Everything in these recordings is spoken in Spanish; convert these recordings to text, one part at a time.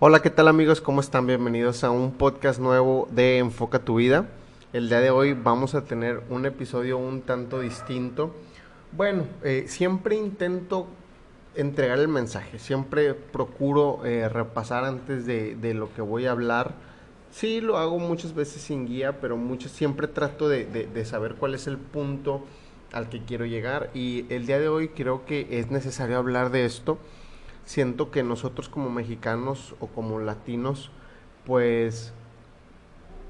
Hola, ¿qué tal amigos? ¿Cómo están? Bienvenidos a un podcast nuevo de Enfoca tu vida. El día de hoy vamos a tener un episodio un tanto distinto. Bueno, eh, siempre intento entregar el mensaje, siempre procuro eh, repasar antes de, lo que voy a hablar. Sí, lo hago muchas veces sin guía, pero muchas, siempre trato de, de saber cuál es el punto al que quiero llegar. Y el día de hoy creo que es necesario hablar de esto siento que nosotros como mexicanos o como latinos, pues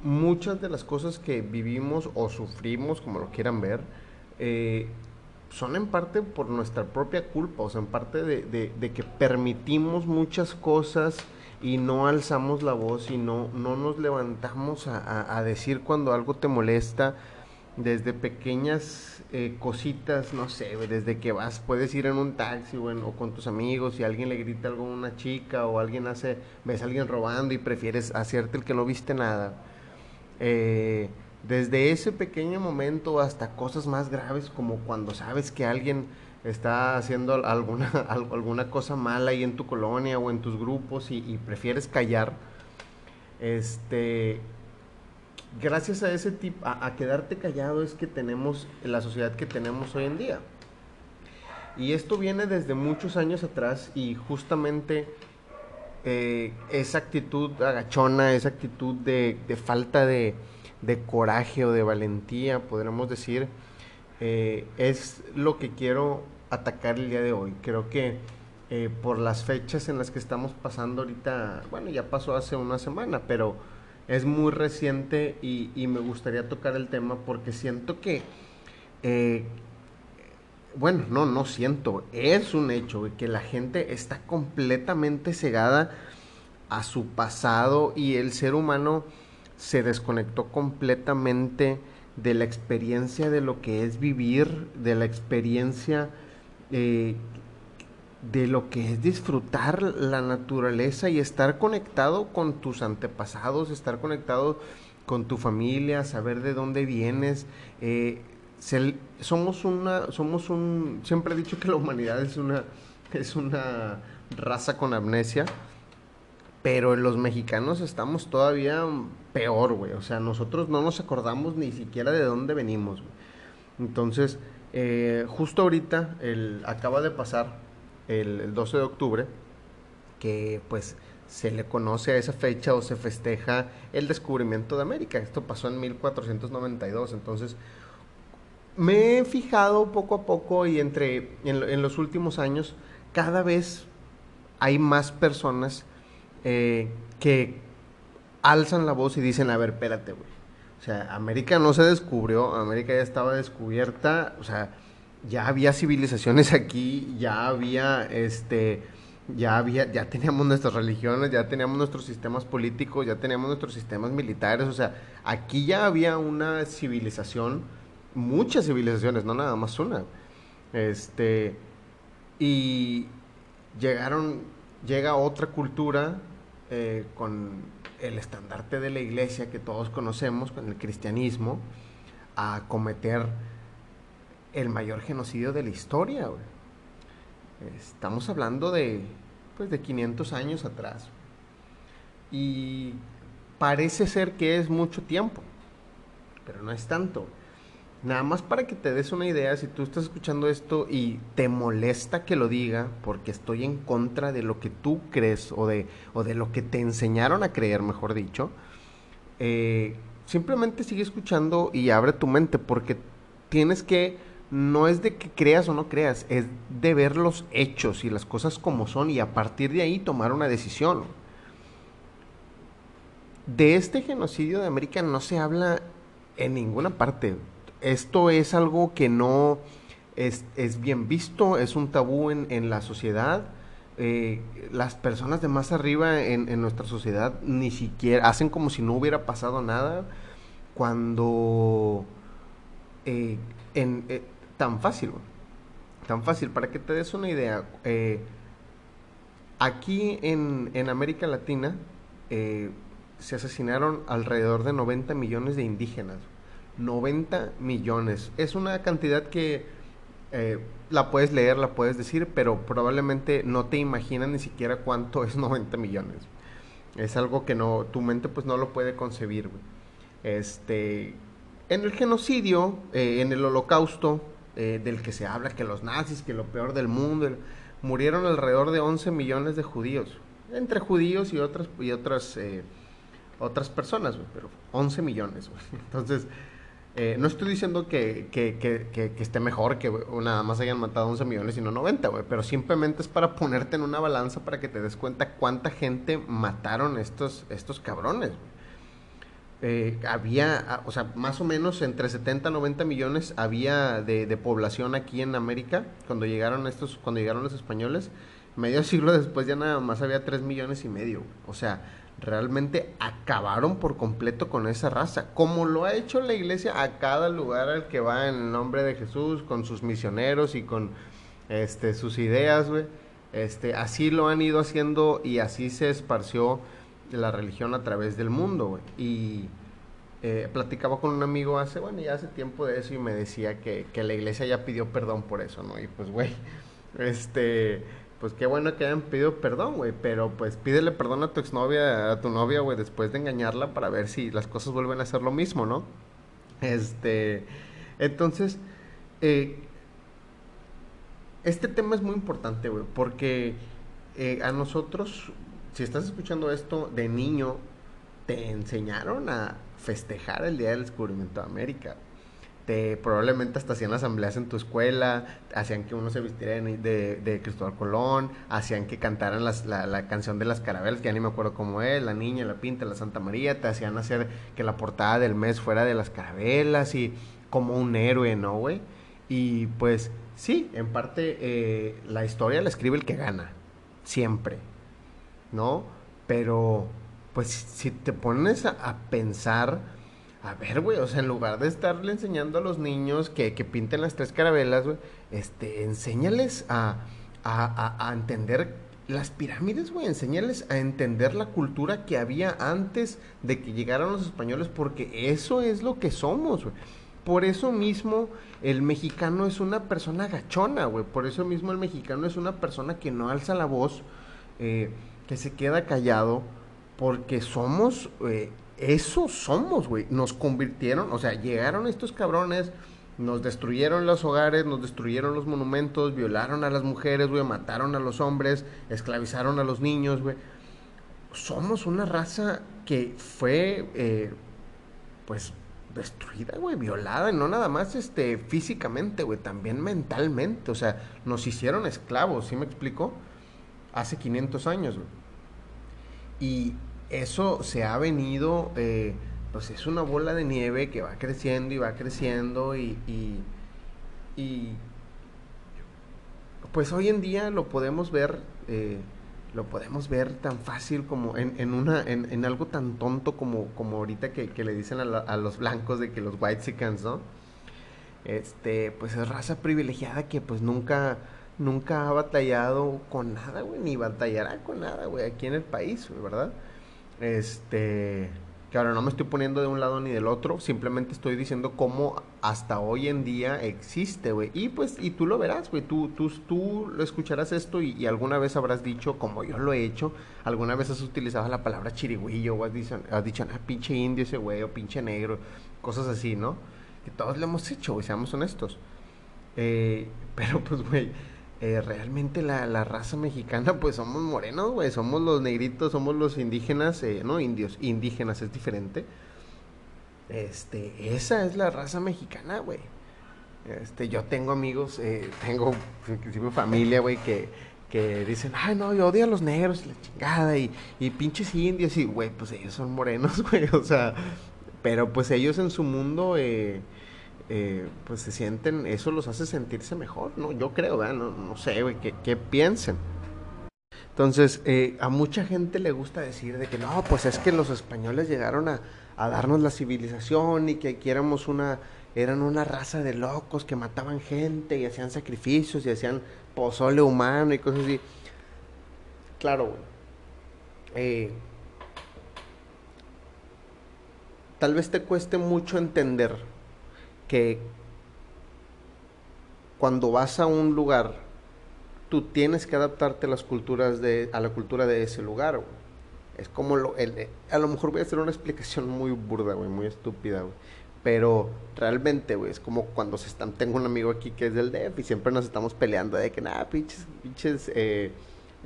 muchas de las cosas que vivimos o sufrimos, como lo quieran ver, eh, son en parte por nuestra propia culpa, o sea, en parte de, que permitimos muchas cosas y no alzamos la voz y no, no nos levantamos a decir cuando algo te molesta desde pequeñas eh, cositas, no sé, desde que vas, puedes ir en un taxi o con tus amigos y alguien le grita algo a una chica o alguien hace, ves a alguien robando y prefieres hacerte el que no viste nada. Eh, desde ese pequeño momento hasta cosas más graves como cuando sabes que alguien está haciendo alguna, alguna cosa mala ahí en tu colonia o en tus grupos y, prefieres callar, este, gracias a ese tipo, a, quedarte callado es que tenemos la sociedad que tenemos hoy en día. Y esto viene desde muchos años atrás y justamente eh, esa actitud agachona, esa actitud de, falta de, coraje o de valentía, podríamos decir, eh, es lo que quiero atacar el día de hoy. Creo que eh, por las fechas en las que estamos pasando ahorita, bueno, ya pasó hace una semana, pero es muy reciente y, me gustaría tocar el tema porque siento que, eh, bueno, no, no siento, es un hecho que la gente está completamente cegada a su pasado y el ser humano se desconectó completamente de la experiencia de lo que es vivir, de la experiencia eh, de lo que es disfrutar la naturaleza y estar conectado con tus antepasados, estar conectado con tu familia, saber de dónde vienes. Eh, somos una, somos un, siempre he dicho que la humanidad es una, es una raza con amnesia, pero los mexicanos estamos todavía peor, güey. O sea, nosotros no nos acordamos ni siquiera de dónde venimos, Entonces, eh, justo ahorita acaba de pasar el, 12 de octubre, que pues se le conoce a esa fecha o se festeja el descubrimiento de América. Esto pasó en 1492, entonces me he fijado poco a poco y entre en, los últimos años cada vez hay más personas eh, que alzan la voz y dicen, a ver, espérate, güey. O sea, América no se descubrió, América ya estaba descubierta, o sea, ya había civilizaciones aquí, ya había este ya había ya teníamos nuestras religiones, ya teníamos nuestros sistemas políticos, ya teníamos nuestros sistemas militares, o sea, aquí ya había una civilización, muchas civilizaciones, no nada más una. Este y llegaron llega otra cultura eh, con el estandarte de la iglesia que todos conocemos, con el cristianismo, a cometer el mayor genocidio de la historia, Estamos hablando de, pues, de 500 años atrás. Y parece ser que es mucho tiempo, pero no es tanto. Nada más para que te des una idea, si tú estás escuchando esto y te molesta que lo diga, porque estoy en contra de lo que tú crees o de, o de lo que te enseñaron a creer, mejor dicho, eh, simplemente sigue escuchando y abre tu mente, porque tienes que no es de que creas o no creas, es de ver los hechos y las cosas como son y a partir de ahí tomar una decisión. De este genocidio de América no se habla en ninguna parte. Esto es algo que no es, bien visto, es un tabú en, la sociedad. Eh, las personas de más arriba en, nuestra sociedad ni siquiera hacen como si no hubiera pasado nada cuando eh, en, eh, tan fácil, tan fácil. Para que te des una idea, aquí en, América Latina se asesinaron alrededor de 90 millones de indígenas. 90 millones. Es una cantidad que eh, la puedes leer, la puedes decir, pero probablemente no te imaginas ni siquiera cuánto es 90 millones. Es algo que no, tu mente pues no lo puede concebir. Este, en el genocidio, eh, en el holocausto, eh, del que se habla, que los nazis, que lo peor del mundo, murieron alrededor de 11 millones de judíos, entre judíos y otras, y otras, otras personas, pero 11 millones. Entonces, eh, no estoy diciendo que, que, que, esté mejor que nada más hayan matado 11 millones y no 90, güey, pero simplemente es para ponerte en una balanza para que te des cuenta cuánta gente mataron estos, estos cabrones. Eh, había, o sea, más o menos entre 70 y 90 millones había de, población aquí en América cuando llegaron estos, cuando llegaron los españoles. Medio siglo después ya nada más había 3 millones y medio. O sea, realmente acabaron por completo con esa raza, como lo ha hecho la iglesia a cada lugar al que va en el nombre de Jesús, con sus misioneros y con este, sus ideas, güey. Este, así lo han ido haciendo y así se esparció la religión a través del mundo. Y eh, platicaba con un amigo hace, bueno, ya hace tiempo de eso y me decía que, que la iglesia ya pidió perdón por eso, ¿no? Y pues, güey, este pues qué bueno que hayan pedido perdón, güey, pero pues pídele perdón a tu exnovia, a tu novia, güey, después de engañarla para ver si las cosas vuelven a ser lo mismo, ¿no? Este, entonces, eh, este tema es muy importante, güey, porque eh, a nosotros, si estás escuchando esto de niño, te enseñaron a festejar el Día del Descubrimiento de América. Probablemente hasta hacían asambleas en tu escuela, hacían que uno se vistiera de, Cristóbal Colón, hacían que cantaran la, canción de las carabelas, que ya ni me acuerdo cómo es, la niña, la pinta, la Santa María, te hacían hacer que la portada del mes fuera de las carabelas y como un héroe, ¿no, güey? Y pues sí, en parte eh, la historia la escribe el que gana, siempre, ¿no? Pero pues si te pones a pensar, a ver, güey, o sea, en lugar de estarle enseñando a los niños que, que pinten las tres carabelas, güey, este, enséñales a, a, a, entender las pirámides, güey, enséñales a entender la cultura que había antes de que llegaran los españoles, porque eso es lo que somos, güey. Por eso mismo el mexicano es una persona gachona, güey. Por eso mismo el mexicano es una persona que no alza la voz, eh, que se queda callado, porque somos... Eh, eso somos, güey. Nos convirtieron, o sea, llegaron estos cabrones, nos destruyeron los hogares, nos destruyeron los monumentos, violaron a las mujeres, güey, mataron a los hombres, esclavizaron a los niños, güey. Somos una raza que fue, eh, pues, destruida, güey, violada, y no nada más este, físicamente, güey, también mentalmente. O sea, nos hicieron esclavos, ¿sí me explico? Hace 500 años, güey. Y eso se ha venido, eh, pues es una bola de nieve que va creciendo y va creciendo y, y, pues hoy en día lo podemos ver, eh, lo podemos ver tan fácil como en, en una, en, en, algo tan tonto como, como ahorita que, que le dicen a, a, los blancos de que los white chickens, ¿no? Este, pues es raza privilegiada que pues nunca, nunca ha batallado con nada, güey, ni batallará con nada, güey, aquí en el país, ¿verdad? Este, ahora no me estoy poniendo de un lado ni del otro, simplemente estoy diciendo cómo hasta hoy en día existe, güey. Y pues, y tú lo verás, güey, tú, tú, tú escucharás esto y, alguna vez habrás dicho, como yo lo he hecho, alguna vez has utilizado la palabra chirigüillo o has dicho, has dicho ah, pinche indio ese güey o pinche negro, cosas así, ¿no? Que todos lo hemos hecho, güey, seamos honestos. Eh, pero pues, güey eh, realmente la, la, raza mexicana, pues somos morenos, güey, somos los negritos, somos los indígenas, eh, no indios, indígenas es diferente. Este, esa es la raza mexicana, güey. Este, yo tengo amigos, eh, tengo inclusive familia, güey, que, que dicen, ay, no, yo odio a los negros y la chingada, y, y pinches indios, y, güey, pues ellos son morenos, güey, o sea, pero pues ellos en su mundo, eh, eh, pues se sienten, eso los hace sentirse mejor, ¿no? Yo creo. No, no sé, ¿qué, piensen? Entonces, eh, a mucha gente le gusta decir de que no, pues es que los españoles llegaron a, darnos la civilización y que aquí éramos una, eran una raza de locos que mataban gente y hacían sacrificios y hacían pozole humano y cosas así. Claro. Eh, tal vez te cueste mucho entender que cuando vas a un lugar, tú tienes que adaptarte a las culturas de, a la cultura de ese lugar, Es como lo, el, a lo mejor voy a hacer una explicación muy burda, güey, muy estúpida, güey. Pero realmente, güey, es como cuando se están, tengo un amigo aquí que es del DEF y siempre nos estamos peleando de que nada, pinches, pinches, eh,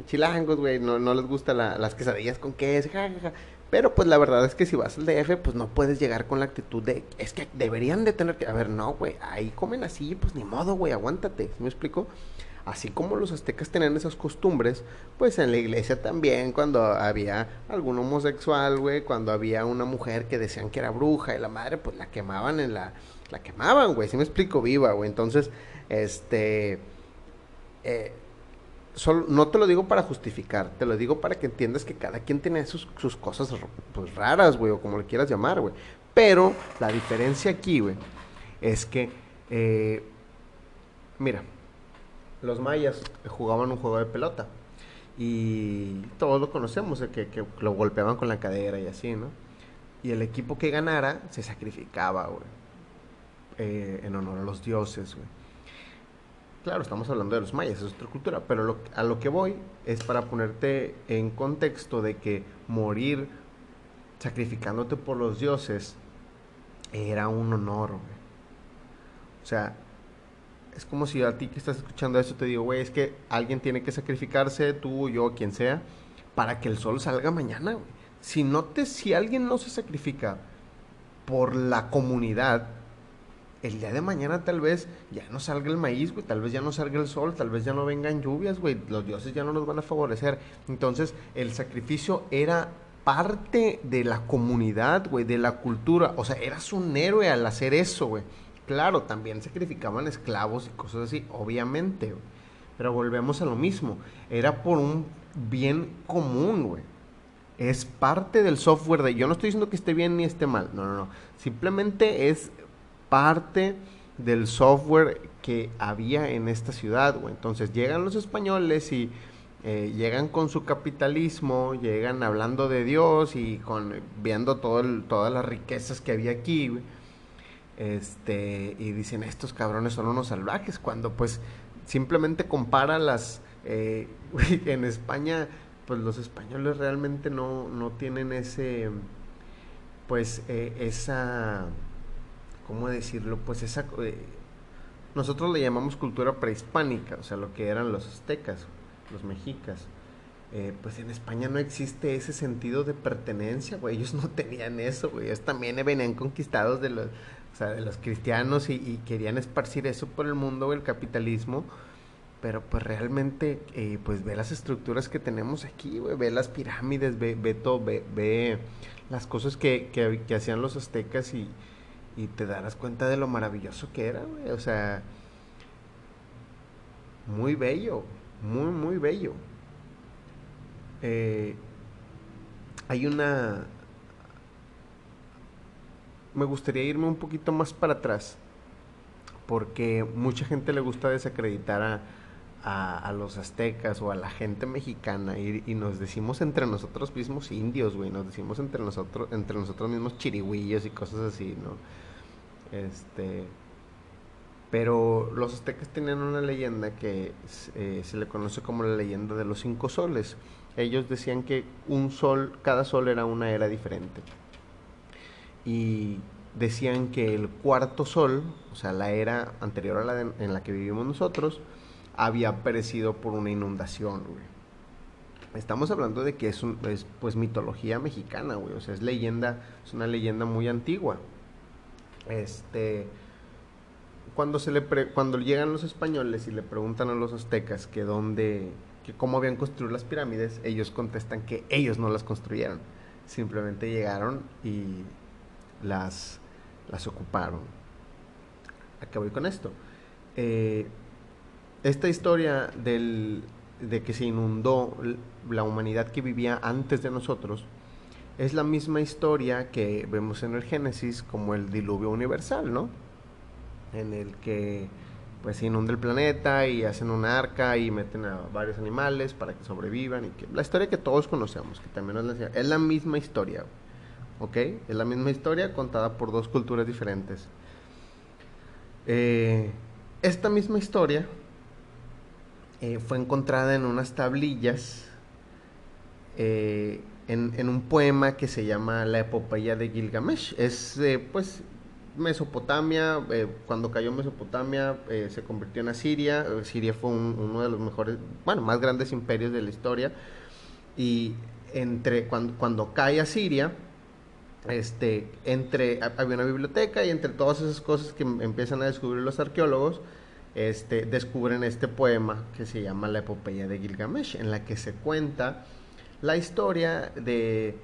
chilangos, güey, no, no les gustan las quesadillas con queso, jajaja. Pero pues la verdad es que si vas al DF, pues no puedes llegar con la actitud de, es que deberían de tener que, a ver, no, güey, ahí comen así, pues ni modo, güey, aguántate, ¿me explico? Así como los aztecas tenían esas costumbres, pues en la iglesia también, cuando había algún homosexual, güey, cuando había una mujer que decían que era bruja y la madre, pues la quemaban en la, la quemaban, güey, si me explico, viva, güey, entonces, este, eh, no te lo digo para justificar, te lo digo para que entiendas que cada quien tiene sus, cosas pues, raras, güey, o como le quieras llamar, güey. Pero la diferencia aquí, güey, es que, eh, mira, los mayas jugaban un juego de pelota y todos lo conocemos, que, que lo golpeaban con la cadera y así, ¿no? Y el equipo que ganara se sacrificaba, güey, eh, en honor a los dioses, güey. Claro, estamos hablando de los mayas, es otra cultura, pero a lo que voy es para ponerte en contexto de que morir sacrificándote por los dioses era un honor, güey. O sea, es como si a ti que estás escuchando eso te digo, güey, es que alguien tiene que sacrificarse, tú, yo, quien sea, para que el sol salga mañana, güey. Si no te, si alguien no se sacrifica por la comunidad, el día de mañana tal vez ya no salga el maíz, güey, tal vez ya no salga el sol, tal vez ya no vengan lluvias, güey, los dioses ya no nos van a favorecer. Entonces, el sacrificio era parte de la comunidad, güey, de la cultura, o sea, eras un héroe al hacer eso, güey. Claro, también sacrificaban esclavos y cosas así, obviamente, güey. Pero volvemos a lo mismo, era por un bien común, güey. Es parte del software de... Yo no estoy diciendo que esté bien ni esté mal, no, no, no. Simplemente es parte del software que había en esta ciudad, güey. Entonces llegan los españoles y eh, llegan con su capitalismo, llegan hablando de Dios y con viendo todas las riquezas que había aquí. Este, y dicen, estos cabrones son unos salvajes, cuando pues simplemente compara las... Eh, en España, pues los españoles realmente no, no tienen ese, pues eh, esa ¿cómo decirlo? Pues esa... Eh, nosotros le llamamos cultura prehispánica, o sea, lo que eran los aztecas, los mexicas. Eh, pues en España no existe ese sentido de pertenencia, güey. Ellos no tenían eso, güey. Ellos también venían conquistados de los, o sea, de los cristianos y, querían esparcir eso por el mundo, el capitalismo. Pero pues realmente, eh, pues ve las estructuras que tenemos aquí, güey. Ve las pirámides, ve, ve todo, ve, ve las cosas que, que hacían los aztecas y, y te darás cuenta de lo maravilloso que era, güey. O sea, muy bello, muy, muy bello. Eh, hay una... Me gustaría irme un poquito más para atrás, porque mucha gente le gusta desacreditar a, a, los aztecas o a la gente mexicana y, nos decimos entre nosotros mismos indios, güey, nos decimos entre nosotros, entre nosotros mismos chirigüillos y cosas así, ¿no? Este, pero los aztecas tenían una leyenda que eh, se le conoce como la leyenda de los cinco soles. Ellos decían que un sol, cada sol era una era diferente. Y decían que el cuarto sol, o sea, la era anterior a la en la que vivimos nosotros, había perecido por una inundación, Estamos hablando de que es, un, es pues mitología mexicana, güey. O sea, es leyenda, es una leyenda muy antigua. Este, cuando, se le cuando llegan los españoles y le preguntan a los aztecas que dónde, que cómo habían construido las pirámides, ellos contestan que ellos no las construyeron, simplemente llegaron y las, las ocuparon. ¿A qué voy con esto? Eh, esta historia del, de que se inundó la humanidad que vivía antes de nosotros, es la misma historia que vemos en el Génesis como el diluvio universal, ¿no? En el que pues se inunda el planeta y hacen una arca y meten a varios animales para que sobrevivan y que la historia que todos conocemos, que también es la, es la misma historia, ¿ok? Es la misma historia contada por dos culturas diferentes. Eh, esta misma historia eh, fue encontrada en unas tablillas eh, en, un poema que se llama La epopeya de Gilgamesh. Es, pues, Mesopotamia, cuando cayó Mesopotamia, se convirtió en Asiria. Siria fue uno de los mejores, bueno, más grandes imperios de la historia. Y entre cuando, cuando cae Asiria, este, entre, había una biblioteca y entre todas esas cosas que empiezan a descubrir los arqueólogos, este, descubren este poema que se llama La epopeya de Gilgamesh, en la que se cuenta la historia de,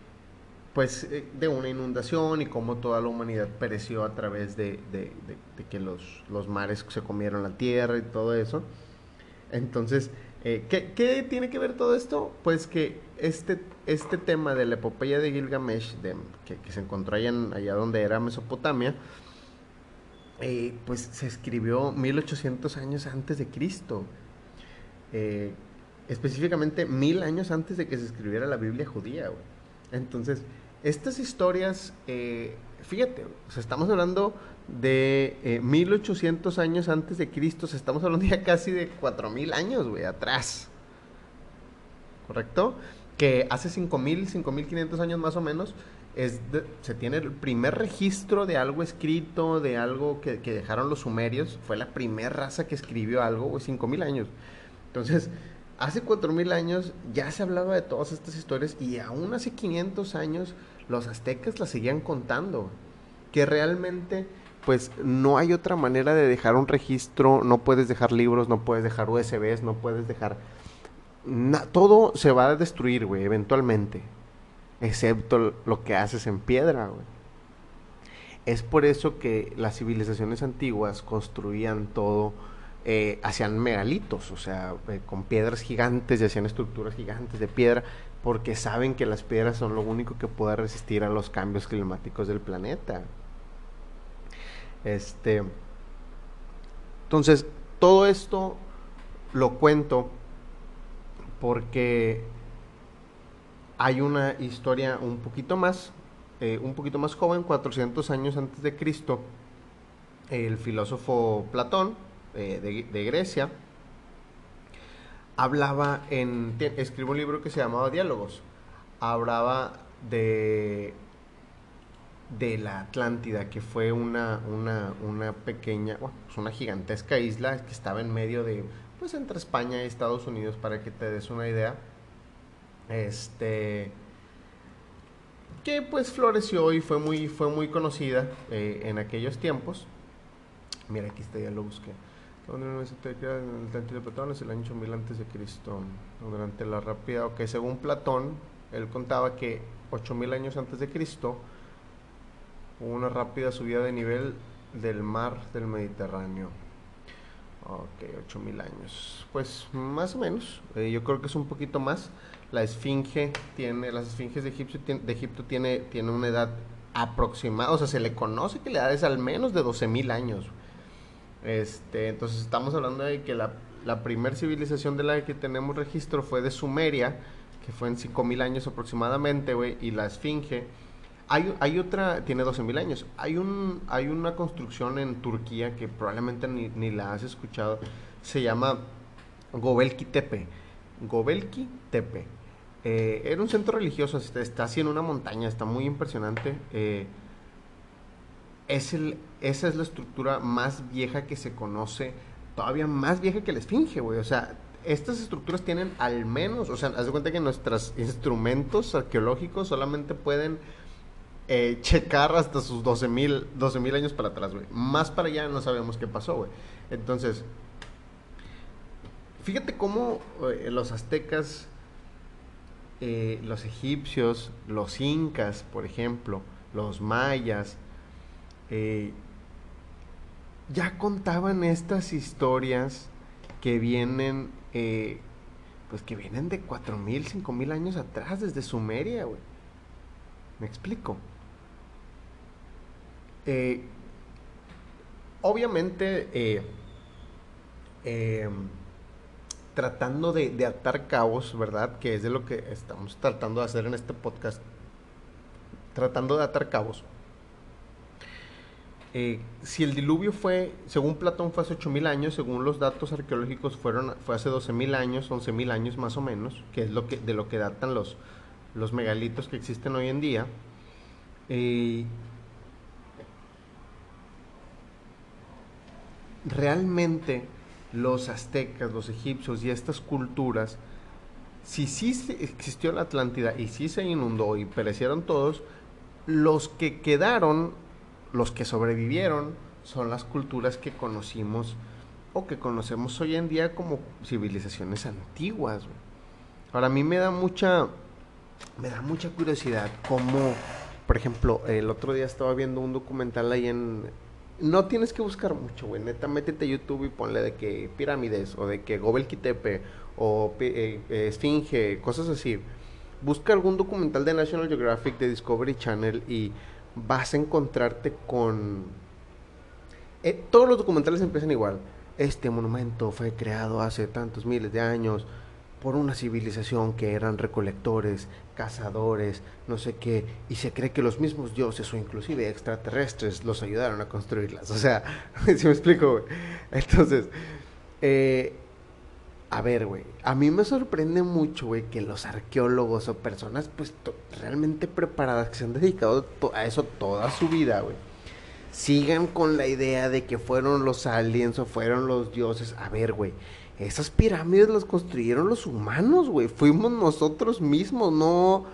pues, eh, de una inundación y cómo toda la humanidad pereció a través de, que los, los, mares se comieron la tierra y todo eso. Entonces, eh, ¿qué, ¿qué, tiene que ver todo esto? Pues que este, este tema de la epopeya de Gilgamesh, de, que, se encontró allá, donde era Mesopotamia, eh, pues se escribió 1800 años antes de Cristo. Eh, específicamente mil años antes de que se escribiera la Biblia judía, Entonces, estas historias, eh, fíjate, estamos hablando de 1800 años antes de Cristo, estamos hablando ya casi de 4000 años, güey, atrás. ¿Correcto? que hace 5.000, 5.500 años más o menos, es se tiene el primer registro de algo escrito, de algo que, dejaron los sumerios. Fue la primera raza que escribió algo, 5.000 años. Entonces, hace 4.000 años ya se hablaba de todas estas historias y aún hace 500 años los aztecas las seguían contando. Que realmente, pues no hay otra manera de dejar un registro, no puedes dejar libros, no puedes dejar USBs, no puedes dejar todo se va a destruir, güey, eventualmente. Excepto lo que haces en piedra, güey. Es por eso que las civilizaciones antiguas construían todo, eh, hacían megalitos, o sea, eh, con piedras gigantes y hacían estructuras gigantes de piedra, porque saben que las piedras son lo único que puede resistir a los cambios climáticos del planeta. Este. Entonces, todo esto lo cuento porque hay una historia un poquito más, eh, un poquito más joven, 400 años antes de Cristo, el filósofo Platón eh, de, Grecia hablaba en, escribió un libro que se llamaba Diálogos, hablaba de de la Atlántida, que fue una, una, una pequeña, una gigantesca isla que estaba en medio de pues entre España y Estados Unidos para que te des una idea. Este que pues floreció y fue muy, fue muy conocida eh, en aquellos tiempos. Mira, aquí está, ya lo busqué. En el de Platón es el año 8000 antes de Cristo. Durante la rápida, ok, según Platón, él contaba que 8000 años antes de Cristo hubo una rápida subida de nivel del mar del Mediterráneo. Ok, 8000 años. Pues más o menos. Eh, yo creo que es un poquito más. La esfinge tiene, las esfinges de Egipto, de Egipto tiene, tiene una edad aproximada, o sea, se le conoce que la edad es al menos de 12.000 años. Este, entonces estamos hablando de que la, la primera civilización de la que tenemos registro fue de Sumeria, que fue en 5.000 años aproximadamente, güey, y la esfinge hay, hay otra, tiene 12.000 años. Hay, un, hay una construcción en Turquía que probablemente ni, ni la has escuchado. Se llama Gobelki Tepe. Gobelki Tepe. Eh, era un centro religioso, está, está, así en una montaña, está muy impresionante. Eh, es esa es la estructura más vieja que se conoce, todavía más vieja que la Esfinge, güey. O sea, estas estructuras tienen al menos, o sea, haz de cuenta que nuestros instrumentos arqueológicos solamente pueden eh, checar hasta sus 12 mil años para atrás, güey. Más para allá no sabemos qué pasó, güey. Entonces, fíjate cómo los aztecas, eh, los egipcios, los incas, por ejemplo, los mayas, ya contaban estas historias que vienen, pues que vienen de 4.000, 5.000 años atrás, desde Sumeria, güey. ¿Me explico? Eh, obviamente, eh, em, tratando de, atar cabos, ¿verdad? Que es de lo que estamos tratando de hacer en este podcast. Tratando de atar cabos. eh, si el diluvio fue, según Platón fue hace 8.000 años, según los datos arqueológicos fueron, fue hace 12.000 años, 11.000 años más o menos, que es lo que, de lo que datan los, los megalitos que existen hoy en día. Eh, realmente los aztecas, los egipcios y estas culturas, si sí existió la Atlántida y sí se inundó y perecieron todos, los que quedaron los que sobrevivieron son las culturas que conocimos o que conocemos hoy en día como civilizaciones antiguas. Ahora a mí me da mucha me da mucha curiosidad cómo, por ejemplo, el otro día estaba viendo un documental ahí en no tienes que buscar mucho, güey. Neta, métete a YouTube y ponle de que pirámides o de que Gobel Kitepe o eh, eh, Esfinge, cosas así. Busca algún documental de National Geographic, de Discovery Channel y vas a encontrarte con... Eh, todos los documentales empiezan igual. Este monumento fue creado hace tantos miles de años por una civilización que eran recolectores, cazadores, no sé qué, y se cree que los mismos dioses o inclusive extraterrestres los ayudaron a construirlas. O sea, si me explico, Entonces, eh, a ver, güey, a mí me sorprende mucho, güey, que los arqueólogos o personas, pues, realmente preparadas, que se han dedicado a eso toda su vida, güey, sigan con la idea de que fueron los aliens o fueron los dioses. A ver, güey, esas pirámides las construyeron los humanos, güey, fuimos nosotros mismos, no,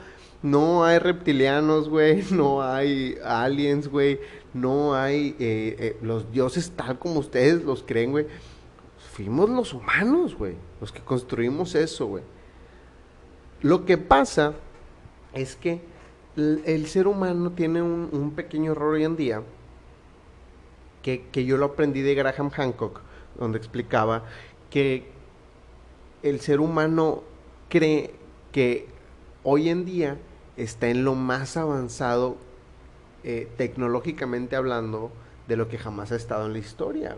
no hay reptilianos, güey, no hay aliens, güey, no hay eh, eh, los dioses tal como ustedes los creen, güey fuimos los humanos, güey, los que construimos eso, güey. Lo que pasa es que el, ser humano tiene un, pequeño error hoy en día, que, que yo lo aprendí de Graham Hancock, donde explicaba que el ser humano cree que hoy en día está en lo más avanzado eh, tecnológicamente hablando de lo que jamás ha estado en la historia.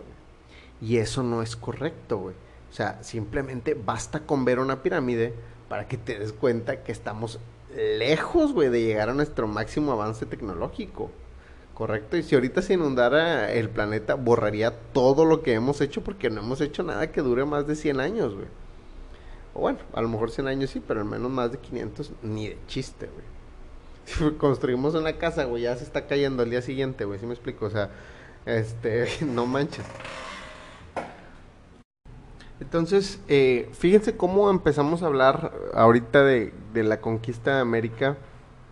Y eso no es correcto, güey. O sea, simplemente basta con ver una pirámide para que te des cuenta que estamos lejos, güey, de llegar a nuestro máximo avance tecnológico. ¿Correcto? Y si ahorita se inundara el planeta, borraría todo lo que hemos hecho porque no hemos hecho nada que dure más de 100 años, güey. O bueno, a lo mejor 100 años sí, pero al menos más de 500 ni de chiste, güey. Si construimos una casa, güey, ya se está cayendo al día siguiente, güey, ¿sí me explico? O sea, este, no manches. Entonces, eh, fíjense cómo empezamos a hablar ahorita de, la conquista de América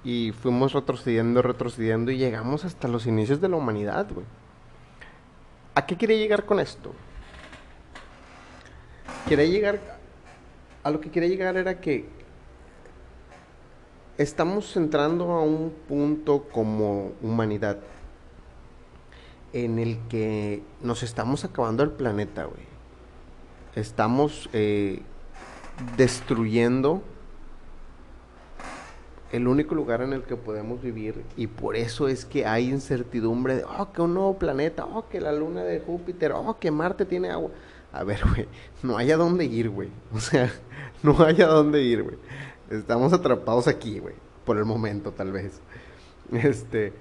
y fuimos retrocediendo, retrocediendo y llegamos hasta los inicios de la humanidad, güey. ¿A qué quería llegar con esto? Quería llegar, a lo que quería llegar era que estamos entrando a un punto como humanidad en el que nos estamos acabando el planeta, güey estamos eh, destruyendo el único lugar en el que podemos vivir y por eso es que hay incertidumbre de, oh, que un nuevo planeta, oh, que la luna de Júpiter, oh, que Marte tiene agua. A ver, güey, no hay a dónde ir, güey. O sea, no hay a dónde ir, güey. Estamos atrapados aquí, güey, por el momento tal vez. Este,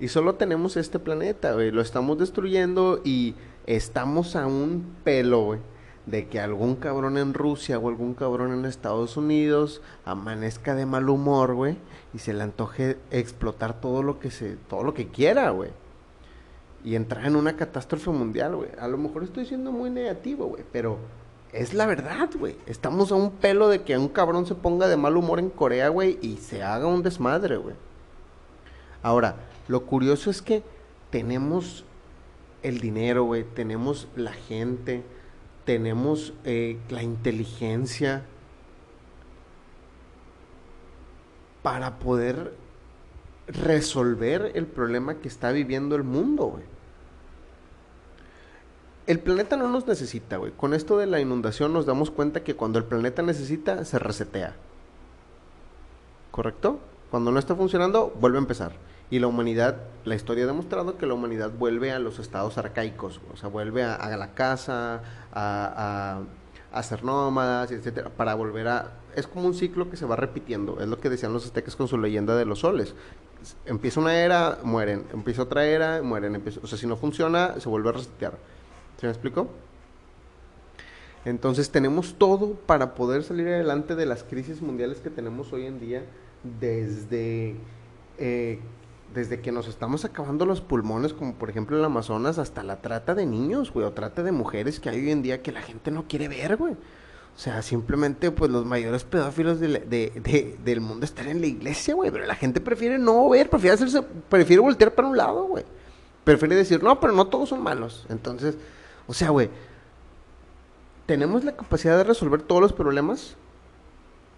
y solo tenemos este planeta, güey, lo estamos destruyendo y estamos a un pelo, güey de que algún cabrón en Rusia o algún cabrón en Estados Unidos amanezca de mal humor, güey, y se le antoje explotar todo lo que se todo lo que quiera, güey. Y entrar en una catástrofe mundial, güey. A lo mejor estoy siendo muy negativo, güey, pero es la verdad, güey. Estamos a un pelo de que un cabrón se ponga de mal humor en Corea, güey, y se haga un desmadre, güey. Ahora, lo curioso es que tenemos el dinero, güey, tenemos la gente, tenemos eh, la inteligencia para poder resolver el problema que está viviendo el mundo. El planeta no nos necesita, güey. Con esto de la inundación nos damos cuenta que cuando el planeta necesita, se resetea. ¿Correcto? Cuando no está funcionando, vuelve a empezar. Y la humanidad, la historia ha demostrado que la humanidad vuelve a los estados arcaicos, o sea, vuelve a, la casa, a, a, ser nómadas, etcétera, para volver a... Es como un ciclo que se va repitiendo, es lo que decían los aztecas con su leyenda de los soles. empieza una era, mueren, empieza otra era, mueren, o sea, si no funciona, se vuelve a resetear. ¿Se me explicó? Entonces tenemos todo para poder salir adelante de las crisis mundiales que tenemos hoy en día desde, eh, desde que nos estamos acabando los pulmones, como por ejemplo el Amazonas, hasta la trata de niños, güey, o trata de mujeres que hay hoy en día que la gente no quiere ver, güey. O sea, simplemente, pues los mayores pedófilos de, del mundo están en la iglesia, güey. Pero la gente prefiere no ver, prefiere hacerse, prefiere voltear para un lado, güey. Prefiere decir, no, pero no todos son malos. Entonces, o sea, güey, tenemos la capacidad de resolver todos los problemas.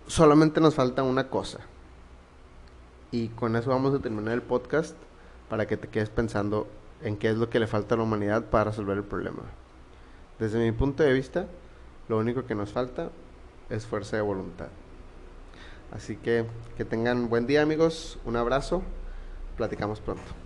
Solamente nos falta una cosa. Y con eso vamos a terminar el podcast para que te quedes pensando en qué es lo que le falta a la humanidad para resolver el problema. Desde mi punto de vista, lo único que nos falta es fuerza de voluntad. Así que que tengan buen día amigos, un abrazo, platicamos pronto.